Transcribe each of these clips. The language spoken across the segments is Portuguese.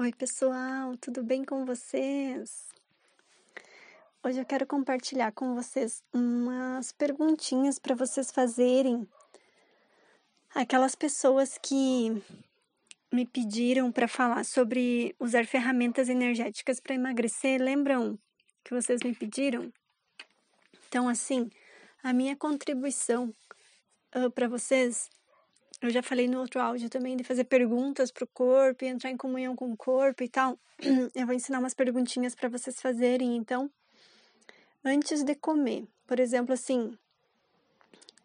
Oi, pessoal, tudo bem com vocês? Hoje eu quero compartilhar com vocês umas perguntinhas para vocês fazerem. Aquelas pessoas que me pediram para falar sobre usar ferramentas energéticas para emagrecer, lembram que vocês me pediram? Então, assim, a minha contribuição uh, para vocês eu já falei no outro áudio também de fazer perguntas para o corpo e entrar em comunhão com o corpo e tal. Eu vou ensinar umas perguntinhas para vocês fazerem, então, antes de comer. Por exemplo, assim,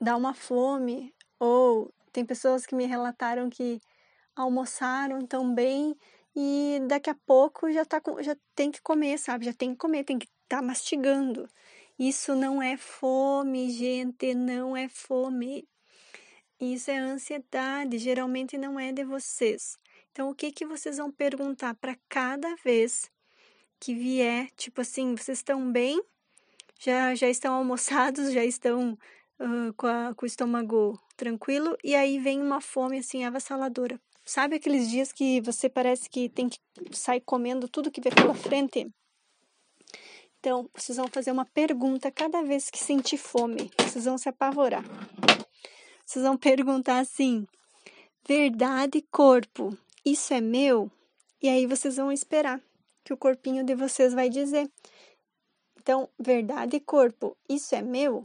dá uma fome, ou tem pessoas que me relataram que almoçaram também e daqui a pouco já, tá, já tem que comer, sabe? Já tem que comer, tem que estar tá mastigando. Isso não é fome, gente, não é fome. Isso é ansiedade, geralmente não é de vocês. Então, o que que vocês vão perguntar para cada vez que vier, tipo assim, vocês estão bem? Já já estão almoçados, já estão uh, com, a, com o estômago tranquilo e aí vem uma fome assim avassaladora. Sabe aqueles dias que você parece que tem que sair comendo tudo que vê pela frente? Então, vocês vão fazer uma pergunta cada vez que sentir fome. Vocês vão se apavorar. Vocês vão perguntar assim: verdade, corpo, isso é meu? E aí vocês vão esperar que o corpinho de vocês vai dizer. Então, verdade, corpo, isso é meu?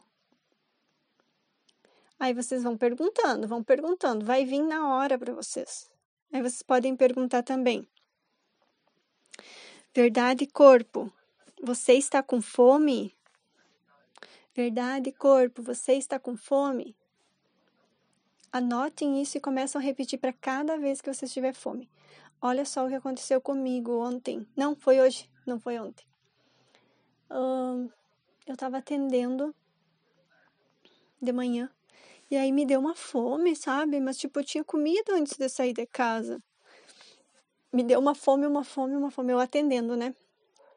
Aí vocês vão perguntando, vão perguntando, vai vir na hora para vocês. Aí vocês podem perguntar também: Verdade, corpo, você está com fome? Verdade, corpo, você está com fome? Anotem isso e começam a repetir para cada vez que você tiver fome. Olha só o que aconteceu comigo ontem. Não, foi hoje, não foi ontem. Eu estava atendendo de manhã e aí me deu uma fome, sabe? Mas tipo, eu tinha comido antes de sair de casa. Me deu uma fome, uma fome, uma fome. Eu atendendo, né?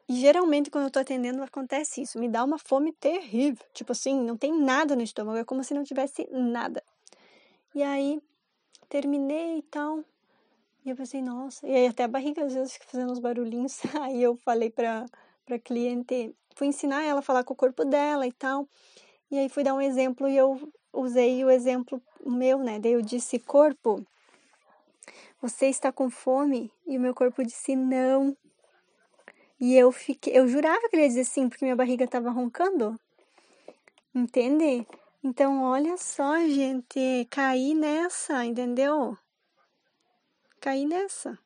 E geralmente quando eu tô atendendo acontece isso. Me dá uma fome terrível. Tipo assim, não tem nada no estômago. É como se não tivesse nada. E aí, terminei e tal. E eu pensei, nossa. E aí, até a barriga às vezes fica fazendo uns barulhinhos. Aí eu falei pra, pra cliente, fui ensinar ela a falar com o corpo dela e tal. E aí fui dar um exemplo e eu usei o exemplo meu, né? Daí eu disse, corpo, você está com fome? E o meu corpo disse, não. E eu fiquei, eu jurava que ele ia dizer sim, porque minha barriga estava roncando. Entende? Então, olha só, gente, caí nessa, entendeu? Caí nessa.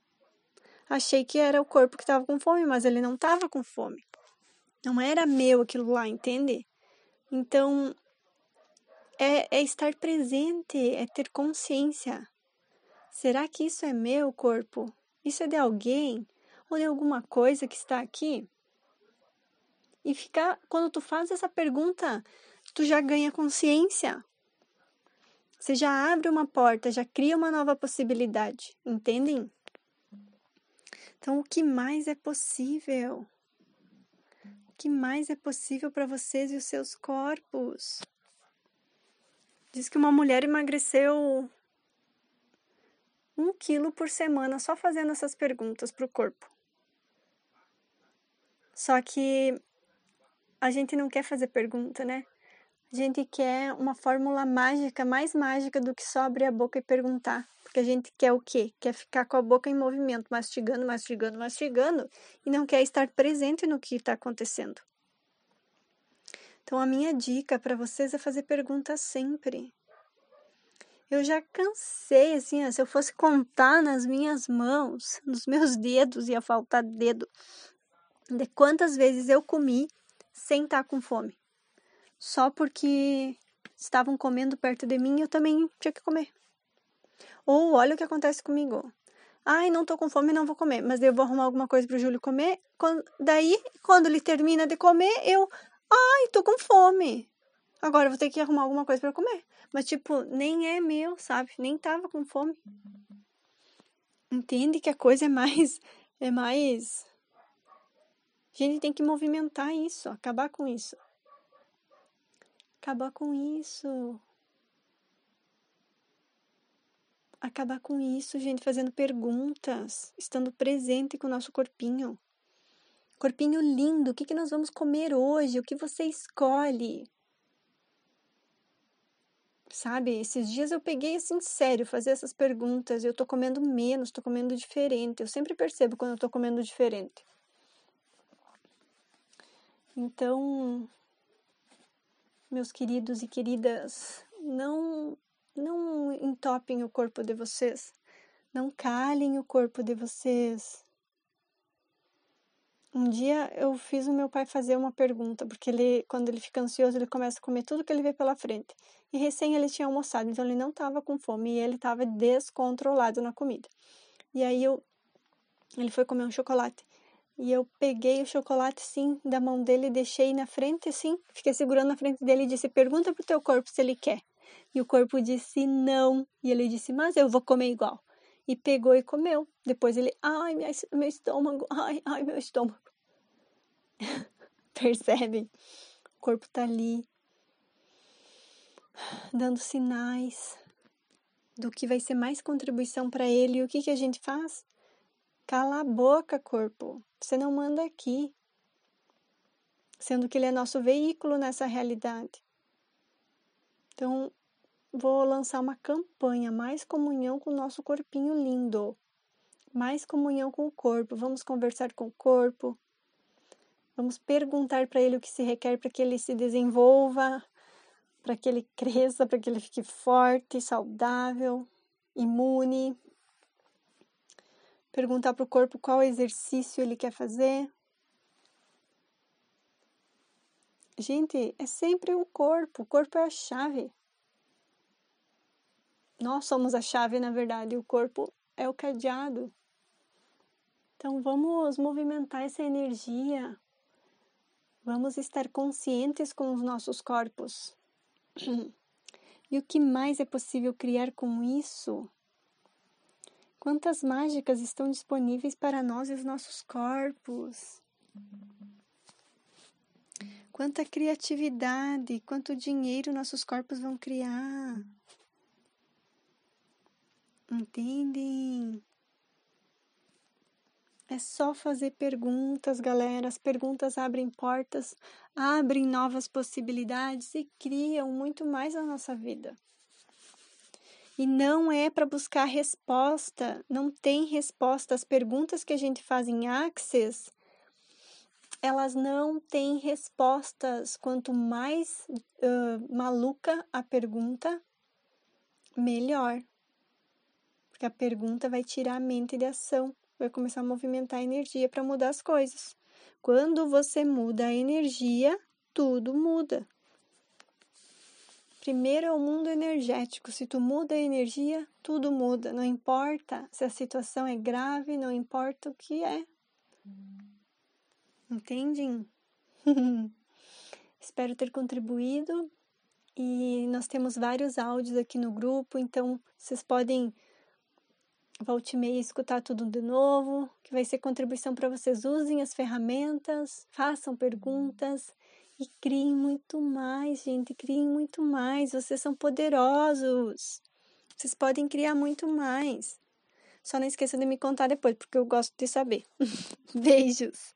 Achei que era o corpo que estava com fome, mas ele não estava com fome. Não era meu aquilo lá, entende? Então, é, é estar presente, é ter consciência. Será que isso é meu corpo? Isso é de alguém? Ou de alguma coisa que está aqui? E ficar, quando tu faz essa pergunta, tu já ganha consciência. Você já abre uma porta, já cria uma nova possibilidade, entendem? Então, o que mais é possível? O que mais é possível para vocês e os seus corpos? Diz que uma mulher emagreceu um quilo por semana só fazendo essas perguntas para o corpo. Só que a gente não quer fazer pergunta, né? A gente quer uma fórmula mágica, mais mágica do que só abrir a boca e perguntar. Porque a gente quer o quê? Quer ficar com a boca em movimento, mastigando, mastigando, mastigando, e não quer estar presente no que está acontecendo. Então, a minha dica para vocês é fazer perguntas sempre. Eu já cansei, assim, se eu fosse contar nas minhas mãos, nos meus dedos, ia faltar dedo, de quantas vezes eu comi sem estar com fome só porque estavam comendo perto de mim, eu também tinha que comer. Ou olha o que acontece comigo. Ai, não tô com fome, não vou comer. Mas eu vou arrumar alguma coisa pro Júlio comer. Daí, quando ele termina de comer, eu. Ai, tô com fome. Agora eu vou ter que arrumar alguma coisa para comer. Mas, tipo, nem é meu, sabe? Nem tava com fome. Entende que a coisa é mais. É mais. A gente tem que movimentar isso, acabar com isso acabar com isso. acabar com isso, gente, fazendo perguntas, estando presente com o nosso corpinho. Corpinho lindo, o que, que nós vamos comer hoje? O que você escolhe? Sabe, esses dias eu peguei assim, sério, fazer essas perguntas. Eu tô comendo menos, tô comendo diferente. Eu sempre percebo quando eu tô comendo diferente. Então, meus queridos e queridas, não não entopem o corpo de vocês. Não calem o corpo de vocês. Um dia eu fiz o meu pai fazer uma pergunta, porque ele, quando ele fica ansioso, ele começa a comer tudo que ele vê pela frente. E recém ele tinha almoçado, então ele não estava com fome e ele estava descontrolado na comida. E aí eu, ele foi comer um chocolate. E eu peguei o chocolate, sim, da mão dele, deixei na frente, assim, fiquei segurando na frente dele e disse: Pergunta pro teu corpo se ele quer. E o corpo disse não. E ele disse: Mas eu vou comer igual. E pegou e comeu. Depois ele: Ai, meu estômago, ai, ai, meu estômago. Percebe? O corpo tá ali, dando sinais do que vai ser mais contribuição para ele. E o que, que a gente faz? Cala a boca, corpo. Você não manda aqui. Sendo que ele é nosso veículo nessa realidade. Então, vou lançar uma campanha, mais comunhão com o nosso corpinho lindo. Mais comunhão com o corpo. Vamos conversar com o corpo. Vamos perguntar para ele o que se requer para que ele se desenvolva, para que ele cresça, para que ele fique forte, saudável, imune perguntar para o corpo qual exercício ele quer fazer. Gente, é sempre o corpo, o corpo é a chave. Nós somos a chave, na verdade, o corpo é o cadeado. Então vamos movimentar essa energia. Vamos estar conscientes com os nossos corpos. E o que mais é possível criar com isso? Quantas mágicas estão disponíveis para nós e os nossos corpos? Quanta criatividade, quanto dinheiro nossos corpos vão criar. Entendem? É só fazer perguntas, galera. As perguntas abrem portas, abrem novas possibilidades e criam muito mais na nossa vida. E não é para buscar resposta, não tem resposta. As perguntas que a gente faz em Access, elas não têm respostas. Quanto mais uh, maluca a pergunta, melhor. Porque a pergunta vai tirar a mente de ação, vai começar a movimentar a energia para mudar as coisas. Quando você muda a energia, tudo muda. Primeiro é o mundo energético. Se tu muda a energia, tudo muda. Não importa se a situação é grave, não importa o que é. Entendem? Espero ter contribuído e nós temos vários áudios aqui no grupo, então vocês podem volte e meia escutar tudo de novo, que vai ser contribuição para vocês. Usem as ferramentas, façam perguntas e criem muito mais, gente. Criem muito mais. Vocês são poderosos. Vocês podem criar muito mais. Só não esqueça de me contar depois, porque eu gosto de saber. Beijos!